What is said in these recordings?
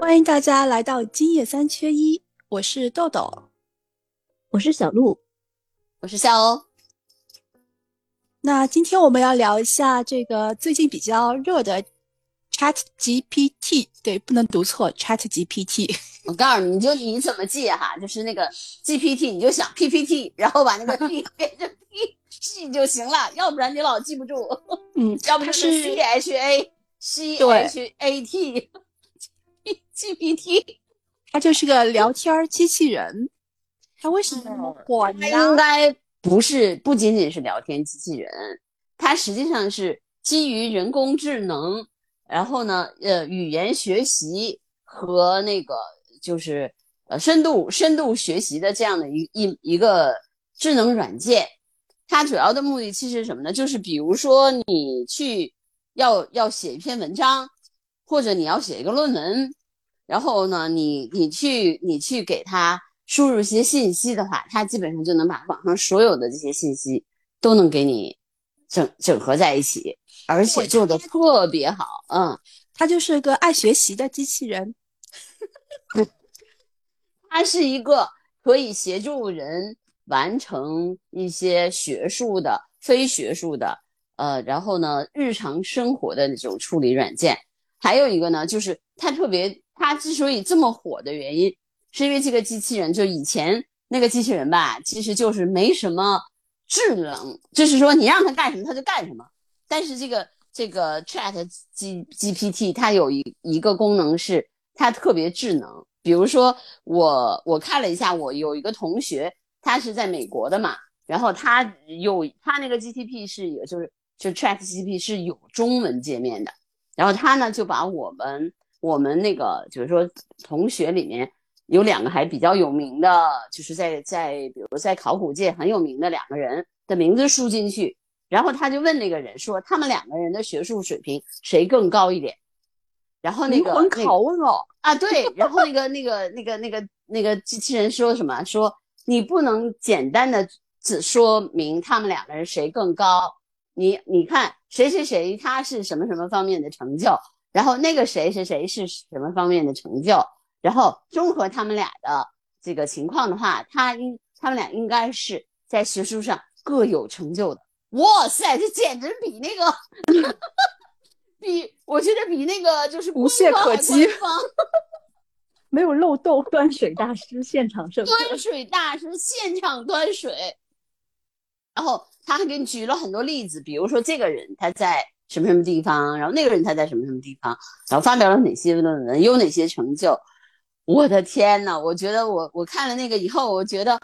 欢迎大家来到今夜三缺一，我是豆豆，我是小鹿，我是夏欧。那今天我们要聊一下这个最近比较热的 Chat GPT，对，不能读错 Chat GPT。我告诉你，你就你怎么记哈，就是那个 GPT，你就想 PPT，然后把那个 P 变成 P 记就行了，要不然你老记不住。嗯，要不就是 C H A C H A T。GPT，它就是个聊天机器人。它为什么那么火呢？它应该不是，不仅仅是聊天机器人，它实际上是基于人工智能，然后呢，呃，语言学习和那个就是呃深度深度学习的这样的一一一个智能软件。它主要的目的其实是什么呢？就是比如说你去要要写一篇文章，或者你要写一个论文。然后呢，你你去你去给他输入一些信息的话，他基本上就能把网上所有的这些信息都能给你整整合在一起，而且做的特别好。嗯，他就是个爱学习的机器人，他是一个可以协助人完成一些学术的、非学术的，呃，然后呢，日常生活的那种处理软件。还有一个呢，就是它特别。它之所以这么火的原因，是因为这个机器人，就以前那个机器人吧，其实就是没什么智能，就是说你让它干什么它就干什么。但是这个这个 Chat G GPT 它有一一个功能是它特别智能，比如说我我看了一下，我有一个同学，他是在美国的嘛，然后他有他那个 GTP 是有就是就 Chat GPT 是有中文界面的，然后他呢就把我们。我们那个就是说，同学里面有两个还比较有名的，就是在在比如在考古界很有名的两个人的名字输进去，然后他就问那个人说，他们两个人的学术水平谁更高一点？然后那个灵魂拷问哦啊对，然后那个那个那个那个那个机器人说什么？说你不能简单的只说明他们两个人谁更高，你你看谁谁谁他是什么什么方面的成就。然后那个谁谁谁是什么方面的成就？然后综合他们俩的这个情况的话，他应他们俩应该是在学术上各有成就的。哇塞，这简直比那个，比我觉得比那个就是无懈可击，没有漏洞。端水大师现场胜，端水大师现场端水。然后他还给你举了很多例子，比如说这个人他在。什么什么地方？然后那个人他在什么什么地方？然后发表了哪些论文？有哪些成就？我的天呐，我觉得我我看了那个以后，我觉得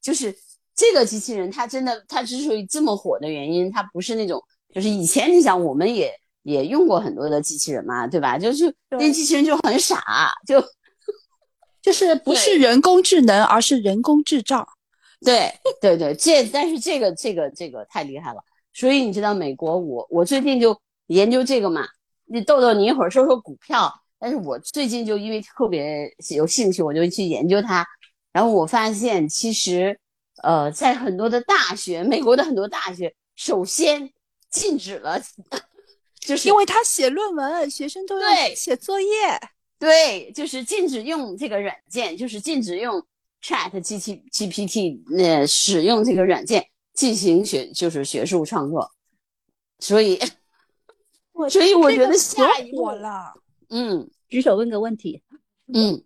就是这个机器人，它真的，它之所以这么火的原因，它不是那种，就是以前你想，我们也也用过很多的机器人嘛，对吧？就是那机器人就很傻，就就是不是人工智能，而是人工智障。对对对，这但是这个这个这个太厉害了。所以你知道美国，我我最近就研究这个嘛。你豆豆，你一会儿说说股票。但是我最近就因为特别有兴趣，我就去研究它。然后我发现，其实，呃，在很多的大学，美国的很多大学，首先禁止了，就是因为他写论文，学生都要写作业。对，就是禁止用这个软件，就是禁止用 Chat G T G P T 呃使用这个软件。进行学就是学术创作，所以，所以我觉得下一步了。嗯，举手问个问题。嗯，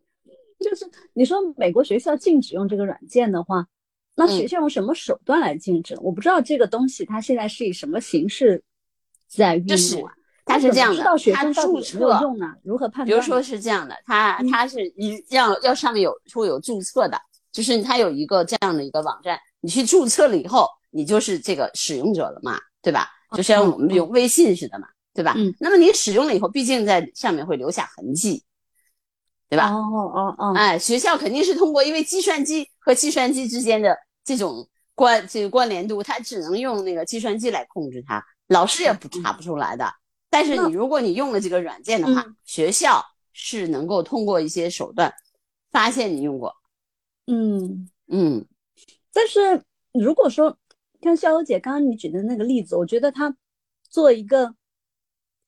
就是你说美国学校禁止用这个软件的话，那学校用什么手段来禁止？我不知道这个东西它现在是以什么形式在运作。它是这样的，他注册用呢？如何判断？比如说是这样的，他他是一要要上面有会有注册的，就是他有一个这样的一个网站，你去注册了以后。你就是这个使用者了嘛，对吧？就像我们用微信似的嘛，对吧？嗯。那么你使用了以后，毕竟在上面会留下痕迹，对吧？哦哦哦。哎，学校肯定是通过，因为计算机和计算机之间的这种关这个关联度，它只能用那个计算机来控制它，老师也不查不出来的。但是你如果你用了这个软件的话，学校是能够通过一些手段发现你用过。嗯嗯。但是如果说。像肖欧姐刚刚你举的那个例子，我觉得他做一个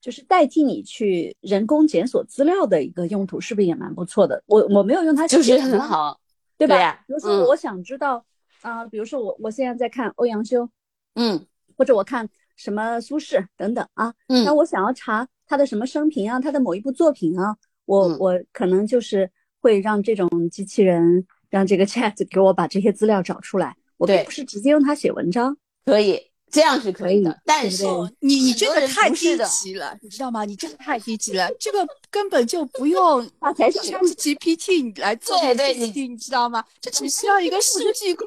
就是代替你去人工检索资料的一个用途，是不是也蛮不错的？我我没有用它，就是很好，对吧？对比如说我想知道啊、比如说我我现在在看欧阳修，嗯或者我看什么苏轼等等啊，嗯那我想要查他的什么生平啊，他的某一部作品啊，我、嗯我可能就是会让这种机器人，让这个 Chat 给我把这些资料找出来，我并不是直接用它写文章。可以，这样是可以的。但是你你这个太低级了，你知道吗？你这个太低级了，这个根本就不用发财小 ChatGPT 来做对对这个事情，你知道吗？这只需要一个数据库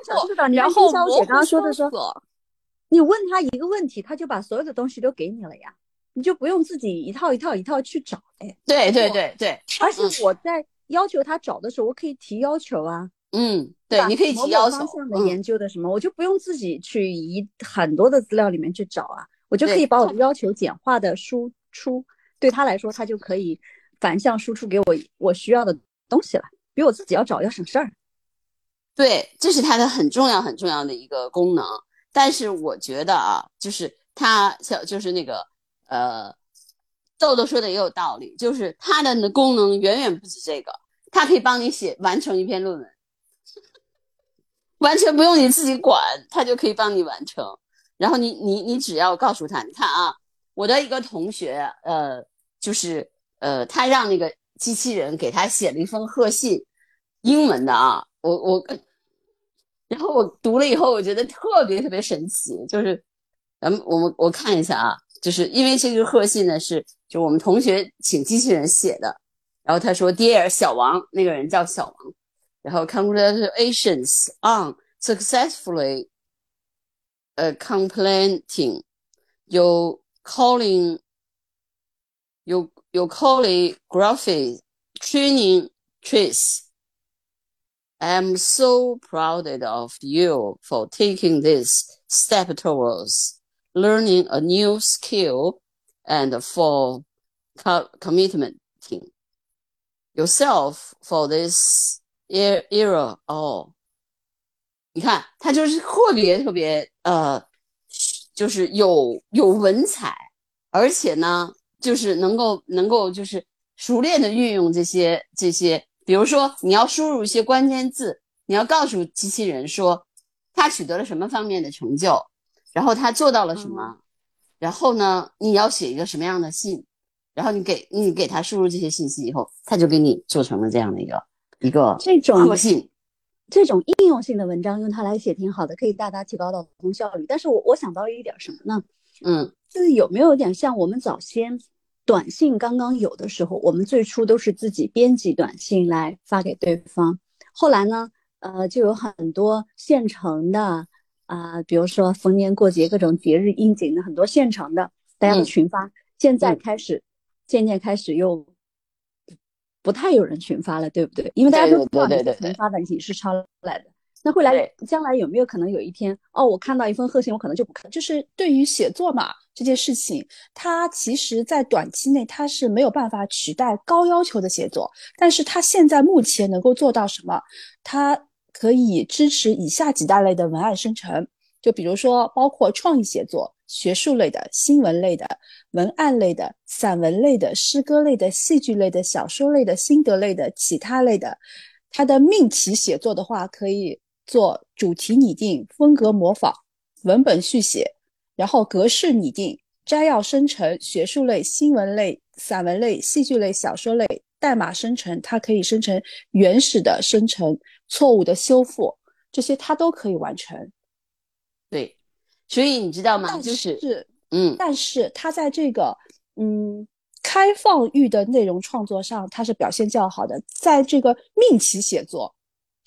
然后模糊丁小姐刚刚说的说搜索你问他一个问题，他就把所有的东西都给你了呀，你就不用自己一套一套一套去找哎。对对对对，而且我在要求他找的时候，我可以提要求啊。嗯，对，你可以提要求方向，的嗯，研究的什么，我就不用自己去移很多的资料里面去找啊，我就可以把我的要求简化的输出，对他来说，他就可以反向输出给我我需要的东西了，比我自己要找要省事儿。对，这是它的很重要很重要的一个功能。但是我觉得啊，就是他小就是那个呃，豆豆说的也有道理，就是它的功能远远不止这个，它可以帮你写完成一篇论文，完全不用你自己管，它就可以帮你完成。然后你你你只要告诉他，你看啊，我的一个同学，呃，就是呃，他让那个机器人给他写了一封贺信，英文的啊，我我，然后我读了以后，我觉得特别特别神奇，就是，咱们我们我看一下啊，就是因为这个贺信呢是就我们同学请机器人写的，然后他说，Dear 小王，那个人叫小王，然后 Congratulations on successfully 呃 completing your calling your your calligraphy training trace. I'm so proud of you for taking this step towards learning a new skill and for co- committing yourself for this e- era. Oh, 你看，他就是特别特别呃，就是有有文采，而且呢，就是能够能够就是熟练的运用这些这些， 比如说你要输入一些关键字，你要告诉机器人说他取得了什么方面的成就，然后他做到了什么，然后呢，你要写一个什么样的信，然后你给你给他输入这些信息以后，他就给你做成了这样的一个一个这种贺信。这种应用性的文章用它来写挺好的，可以大大提高到沟通效率。但是我我想到一点什么呢？嗯，就是有没有点像我们早先短信刚刚有的时候，我们最初都是自己编辑短信来发给对方，后来呢，呃，就有很多现成的啊、比如说逢年过节各种节日应景的很多现成的大家的嗯群发，现在嗯开始、渐渐开始又不太有人群发了，对不对？因为大家都知道你对对对是群发短信是抄来的。那未来将来有没有可能有一天，哦，我看到一封贺信，我可能就不看，就是对于写作嘛这件事情，它其实在短期内它是没有办法取代高要求的写作，但是它现在目前能够做到什么？它可以支持以下几大类的文案生成，就比如说包括创意写作、学术类的、新闻类的、文案类的、散文类的、诗歌类的、戏剧类的、小说类的、心得类的、其他类的。它的命题写作的话，可以做主题拟定、风格模仿、文本续写，然后格式拟定、摘要生成、学术类、新闻类、散文类、戏剧类、小说类、代码生成，它可以生成原始的生成、错误的修复，这些它都可以完成。对，所以你知道吗？但就是嗯，但是它在这个嗯开放域的内容创作上，它是表现较好的，在这个命题写作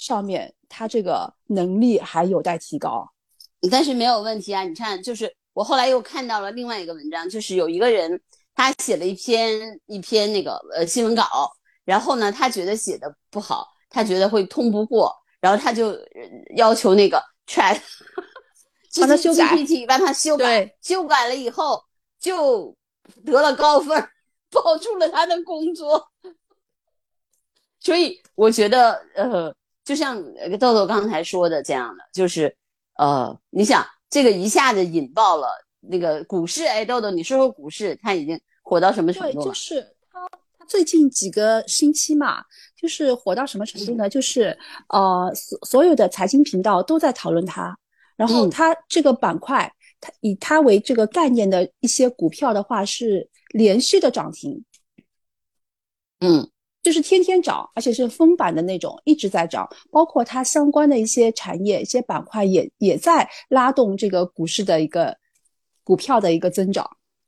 上面，他这个能力还有待提高。但是没有问题啊。你看，就是我后来又看到了另外一个文章，就是有一个人他写了一篇一篇那个呃新闻稿，然后呢，他觉得写的不好，他觉得会通不过，然后他就呃要求那个 Chat 帮他修改帮他修改对，修改了以后就得了高分，保住了他的工作。所以我觉得，呃，就像呃豆豆刚才说的这样的，就是，呃，你想这个一下子引爆了那个股市，哎，豆豆，你说说股市，它已经火到什么程，度了？就是它，它最近几个星期嘛，就是火到什么程度呢？就是呃，所所有的财经频道都在讨论它，然后嗯它这个板块，它以它为这个概念的一些股票的话是连续的涨停，嗯就是天天涨，而且是封板的那种，一直在涨。包括它相关的一些产业、一些板块也也在拉动这个股市的一个股票的一个增长，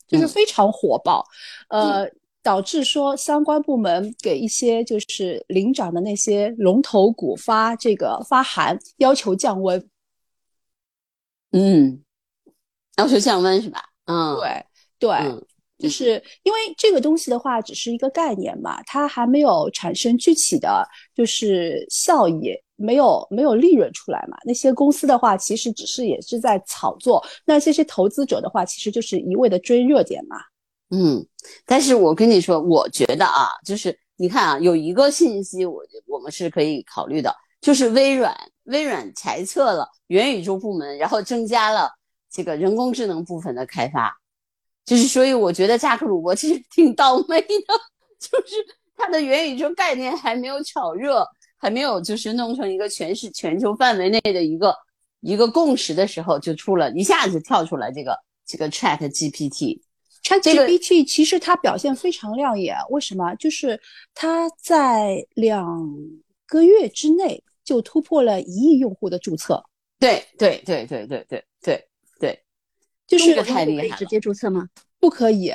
就是嗯非常火爆。呃，导致说相关部门给一些就是领涨的那些龙头股发这个发函，要求降温。嗯，要求降温是吧？嗯，对对。嗯就是因为这个东西的话，只是一个概念嘛，它还没有产生具体的就是效益，没有没有利润出来嘛。那些公司的话，其实只是也是在炒作。那这些投资者的话，其实就是一味的追热点嘛。嗯，但是我跟你说，我觉得啊，就是你看啊，有一个信息我我们是可以考虑的，就是微软，微软裁撤了元宇宙部门，然后增加了这个人工智能部分的开发，就是所以我觉得扎克鲁伯其实挺倒霉的，就是他的元宇宙概念还没有炒热，还没有就是弄成一个全市全球范围内的一个一个共识的时候，就出了一下子跳出来这个这个 Chat GPT。Chat GPT 其实它表现非常亮眼，为什么？就是它在两个月之内就突破了一亿用户的注册。对对对对对对对，就是这个太厉害直接注册吗？不可以，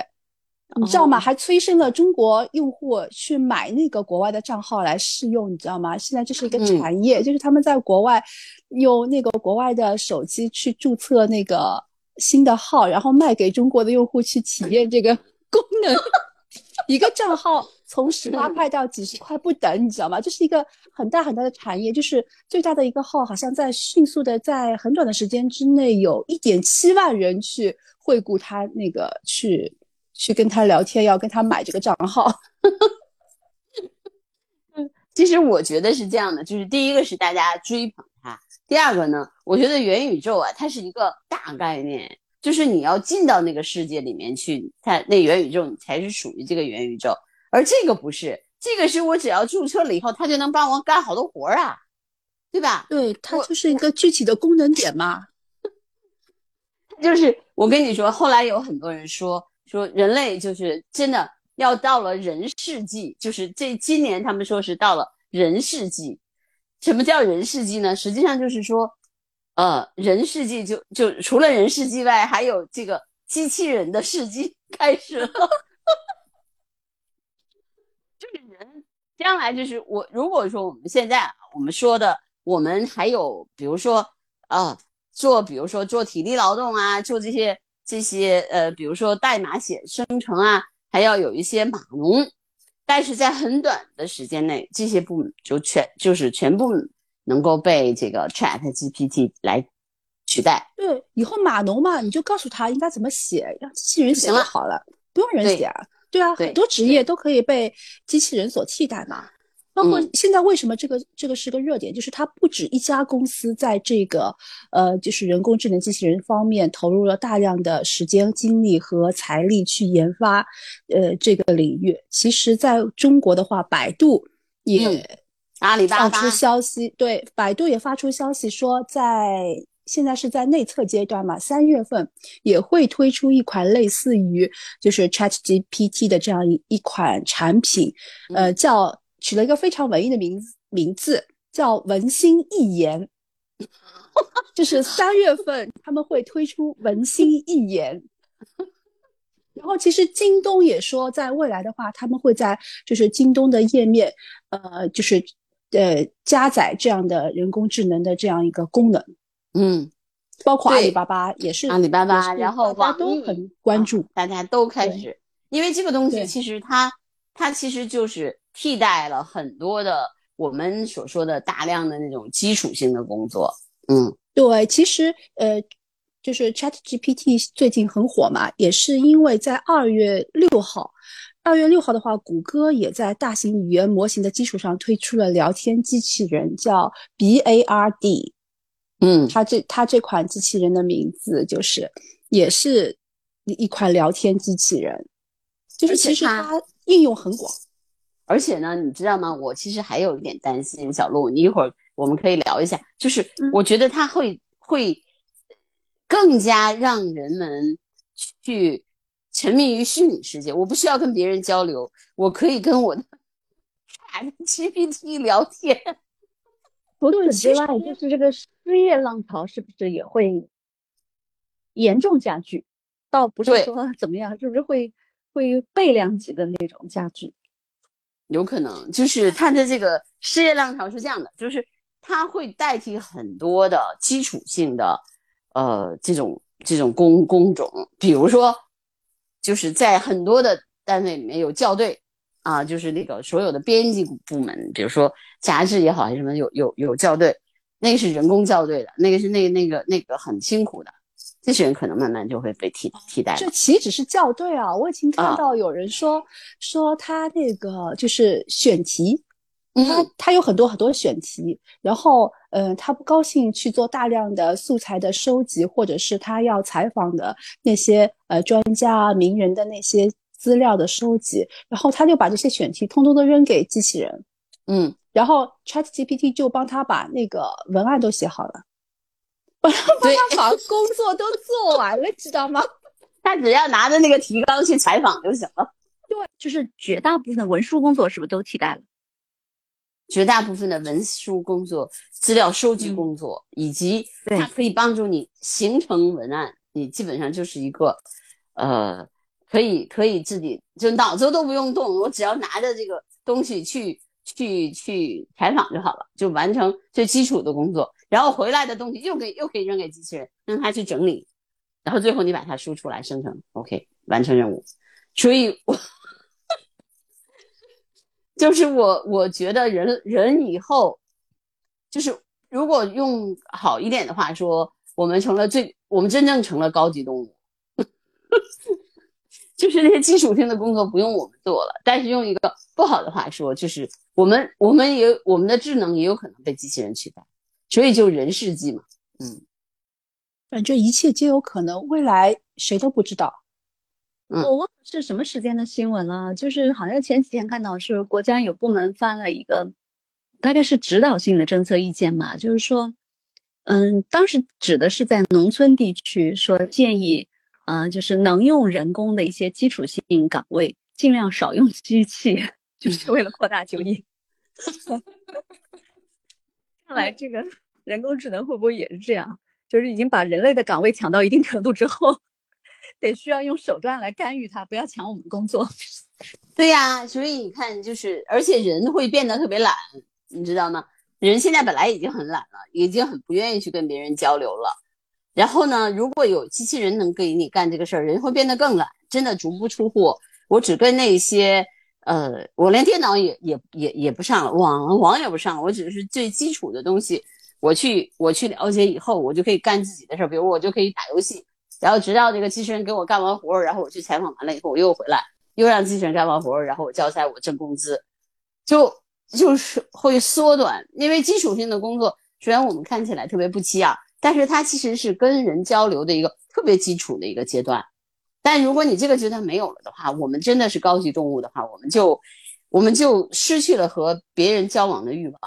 你知道吗？哦还催生了中国用户去买那个国外的账号来试用，你知道吗？现在这是一个嗯产业，就是他们在国外用那个国外的手机去注册那个新的号，然后卖给中国的用户去体验这个功能。一个账号从十八块到几十块不等，你知道吗？这是一个很大很大的产业，就是最大的一个号，好像在迅速的在很短的时间之内，有一点七万人去惠顾他那个去去跟他聊天，要跟他买这个账号。其实我觉得是这样的，就是第一个是大家追捧他，第二个呢，我觉得元宇宙啊，它是一个大概念，就是你要进到那个世界里面去，它那元宇宙你才是属于这个元宇宙，而这个不是，这个是我只要注册了以后，它就能帮我干好多活儿啊，对吧？对，它就是一个具体的功能点嘛。就是我跟你说，后来有很多人说说人类就是真的要到了人世纪，就是这今年他们说是到了人世纪。什么叫人世纪呢？实际上就是说，呃，人世纪就就除了人世纪外，还有这个机器人的世纪 开始了。就是人将来就是我，如果说我们现在啊我们说的，我们还有比如说啊。做比如说做体力劳动啊，做这些这些呃，比如说代码写生成啊，还要有一些码农，但是在很短的时间内，这些部门就全就是全部能够被这个 Chat GPT 来取代。对，以后码农嘛，你就告诉他应该怎么写，让机器人写就好了，不用人写啊。对啊，对很多职业都可以被机器人所替代嘛。包括嗯现在为什么这个这个是个热点，就是它不止一家公司在这个呃，就是人工智能机器人方面投入了大量的时间、精力和财力去研发，呃，这个领域。其实在中国的话，百度也嗯阿里巴巴放出消息，对，百度也发出消息说在。现在是在内测阶段嘛，三月份也会推出一款类似于就是 Chat GPT 的这样一一款产品，呃，叫取了一个非常文艺的名字，名字叫文心一言，就是三月份他们会推出文心一言。然后其实京东也说，在未来的话，他们会在就是京东的页面，呃，就是呃加载这样的人工智能的这样一个功能。嗯，包括阿里巴巴也是，阿里巴巴，然后大家网易都很关注啊。大家都开始，因为这个东西其实它它其实就是替代了很多的我们所说的大量的那种基础性的工作。嗯对，其实呃，就是 Chat GPT 最近很火嘛，也是因为在二月六号，二月六号的话，谷歌也在大型语言模型的基础上推出了聊天机器人，叫 Bard。嗯它这它这款机器人的名字就是也是一一款聊天机器人。就是其实它应用很广。而且呢，你知道吗？我其实还有一点担心，小鹿，你一会儿我们可以聊一下。就是我觉得它会会更加让人们去沉迷于虚拟世界。我不需要跟别人交流，我可以跟我的 GPT 聊天。除此之外，就是这个失业浪潮是不是也会严重加剧？倒不是说怎么样，是不是会会倍量级的那种加剧？有可能就是它的这个失业浪潮是这样的，就是它会代替很多的基础性的，呃，这种这种工工种，比如说，就是在很多的单位里面有校对啊，就是那个所有的编辑部门，比如说杂志也好还是什么，有有有校对，那个是人工校对的，那个是那那个那个很辛苦的。这些人可能慢慢就会被替替代。这岂止是校对啊！我已经看到有人说说他那个就是选题，他他有很多很多选题，然后呃，他不高兴去做大量的素材的收集，或者是他要采访的那些呃专家名人的那些资料的收集，然后他就把这些选题通通都扔给机器人，嗯，然后 Chat GPT 就帮他把那个文案都写好了。帮他把工作都做完了，知道吗？他只要拿着那个提纲去采访就行了。对，就是绝大部分的文书工作是不是都替代了？绝大部分的文书工作、资料收集工作，以及它可以帮助你形成文案，你基本上就是一个，呃，可以可以自己就脑子都不用动，我只要拿着这个东西去去去采访就好了，就完成最基础的工作。然后回来的东西又给又可以扔给机器人，让他去整理，然后最后你把它输出来生成，OK，完成任务。所以，我 就是我我觉得人人以后，就是如果用好一点的话说，我们成了最我们真正成了高级动物，就是那些基础性的工作不用我们做了。但是用一个不好的话说，就是我们我们也我们的智能也有可能被机器人取代。所以就人世纪嘛，嗯，反正一切皆有可能，未来谁都不知道。嗯，我忘了是什么时间的新闻了，就是好像前几天看到是国家有部门发了一个，大概是指导性的政策意见嘛，就是说，嗯，当时指的是在农村地区，说建议，呃，就是能用人工的一些基础性岗位，尽量少用机器，就是为了扩大就业。看来这个人工智能会不会也是这样？就是已经把人类的岗位抢到一定程度之后，得需要用手段来干预它，不要抢我们工作。对呀，所以你看，就是而且人会变得特别懒，你知道吗？人现在本来已经很懒了，已经很不愿意去跟别人交流了。然后呢，如果有机器人能给你干这个事儿，人会变得更懒，真的足不出户。我只跟那些。呃，我连电脑也也也也不上了，网网也不上了，我只是最基础的东西，我去我去了解以后，我就可以干自己的事儿，比如我就可以打游戏，然后直到这个机器人给我干完活儿，然后我去采访完了以后，我又回来，又让机器人干完活儿，然后我交差，我挣工资，就就是会缩短，因为基础性的工作虽然我们看起来特别不起眼，但是它其实是跟人交流的一个特别基础的一个阶段。但如果你这个阶段没有了的话，我们真的是高级动物的话，我们就我们就失去了和别人交往的欲望。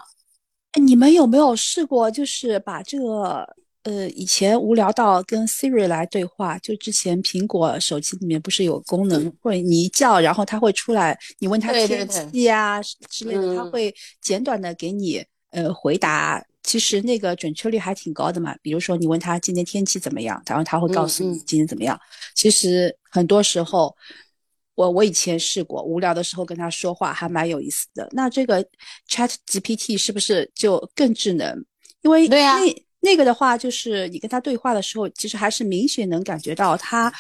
你们有没有试过，就是把这个呃以前无聊到跟 Siri 来对话？就之前苹果手机里面不是有功能，会你一叫，然后它会出来，你问它天气啊之类的，它会简短的给你呃回答。其实那个准确率还挺高的嘛，比如说你问他今天天气怎么样，然后他会告诉你今天怎么样。其实很多时候，我我以前试过，无聊的时候跟他说话还蛮有意思的。那这个 Chat GPT 是不是就更智能？因为对呀，那那个的话就是你跟他对话的时候，其实还是明显能感觉到他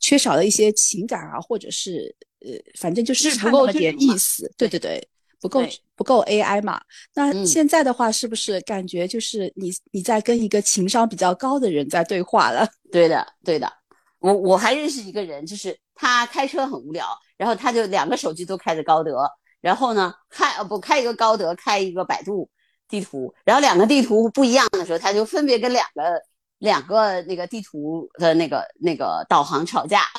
缺少了一些情感啊，或者是呃，反正就是差那么点意思。对对对。不够不够 AI 嘛？那现在的话，是不是感觉就是你你在跟一个情商比较高的人在对话了？对的，对的。我我还认识一个人，就是他开车很无聊，然后他就两个手机都开着高德，然后呢开呃不开一个高德，开一个百度地图，然后两个地图不一样的时候，他就分别跟两个两个那个地图的那个那个导航吵架。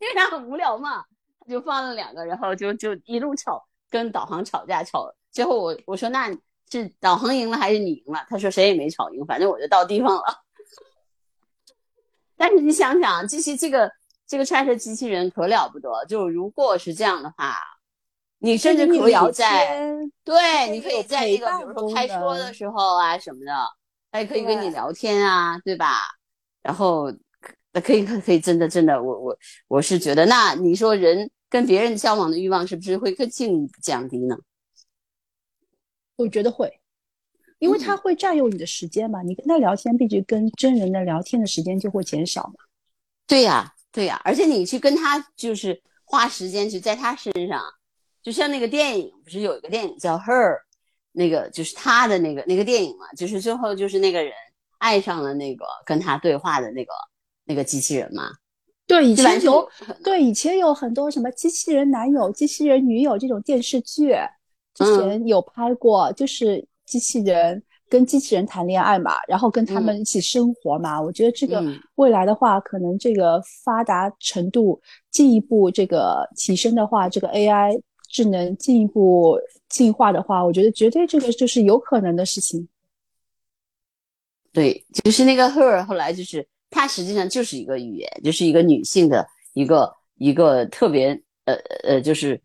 因为他很无聊嘛，就放了两个，然后就就一路吵，跟导航吵架吵。最后我我说那是导航赢了还是你赢了？他说谁也没吵赢，反正我就到地方了。但是你想想，这些这个这个 Chat 机器人可了不得，就如果是这样的话，你甚至可以在对，你可以在那个比如说开车的时候啊什么的，它也可以跟你聊天啊，对吧？然后那可以可可以真的真的，我我我是觉得，那你说人跟别人交往的欲望是不是会更进一步降低呢？我觉得会。因为他会占用你的时间嘛，你跟他聊天，毕竟跟真人的聊天的时间就会减少嘛。对呀，对呀，而且你去跟他就是花时间去在他身上，就像那个电影，不是有一个电影叫《Her》，那个就是他的那个那个电影嘛，就是最后就是那个人爱上了那个跟他对话的那个那个机器人嘛。对，以前有对以前有很多什么机器人男友、机器人女友这种电视剧，之前有拍过，就是。机器人跟机器人谈恋爱嘛，然后跟他们一起生活嘛。我觉得这个未来的话，可能这个发达程度进一步这个提升的话，这个 AI 智能进一步进化的话，我觉得绝对这个就是有可能的事情。对，就是那个 Her，后来就是它实际上就是一个语言，就是一个女性的一个一个特别呃呃，就是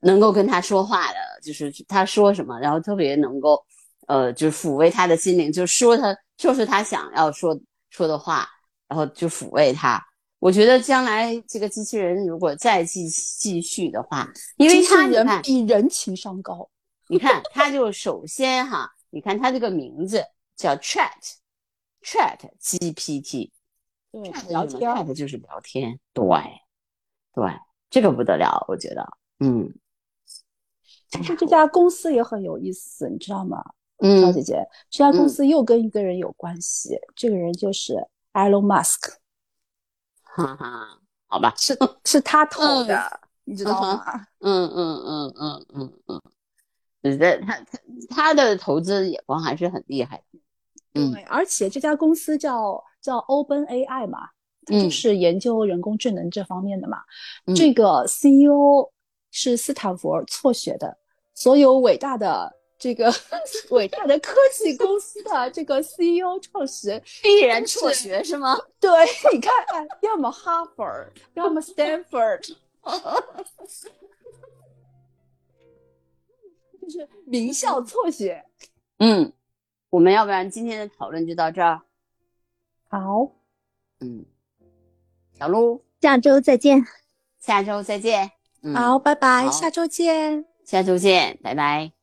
能够跟她说话的，就是她说什么，然后特别能够。呃，就是抚慰她的心灵，就说她说是她想要说说的话，然后就抚慰她。我觉得将来这个机器人如果再继继续的话，因为它人比人情商高。你看，它就首先哈，你看它这个名字叫 Chat，Chat GPT，对，聊天，Chat 就是聊天，对，对，这个不得了，我觉得，嗯。其实这家公司也很有意思，你知道吗？嗯小姐姐，这家公司又跟一个人有关系，这个人就是 Elon Musk。哈哈，好吧，是是他投的，你知道吗？嗯嗯嗯嗯嗯嗯，他他他的投资眼光还是很厉害的。嗯，而且这家公司叫叫 Open AI 嘛，就是研究人工智能这方面的嘛。这个 CEO 是斯坦福辍学的，所有伟大的。这个伟大的科技公司的这个 CEO 创始人必然辍学是吗？对，你看，要么哈佛，要么 Stanford，就是名校辍学。嗯，我们要不然今天的讨论就到这儿。好，嗯，小鹿，下周再见。下周再见。好，拜拜，下周见。下周见，拜拜。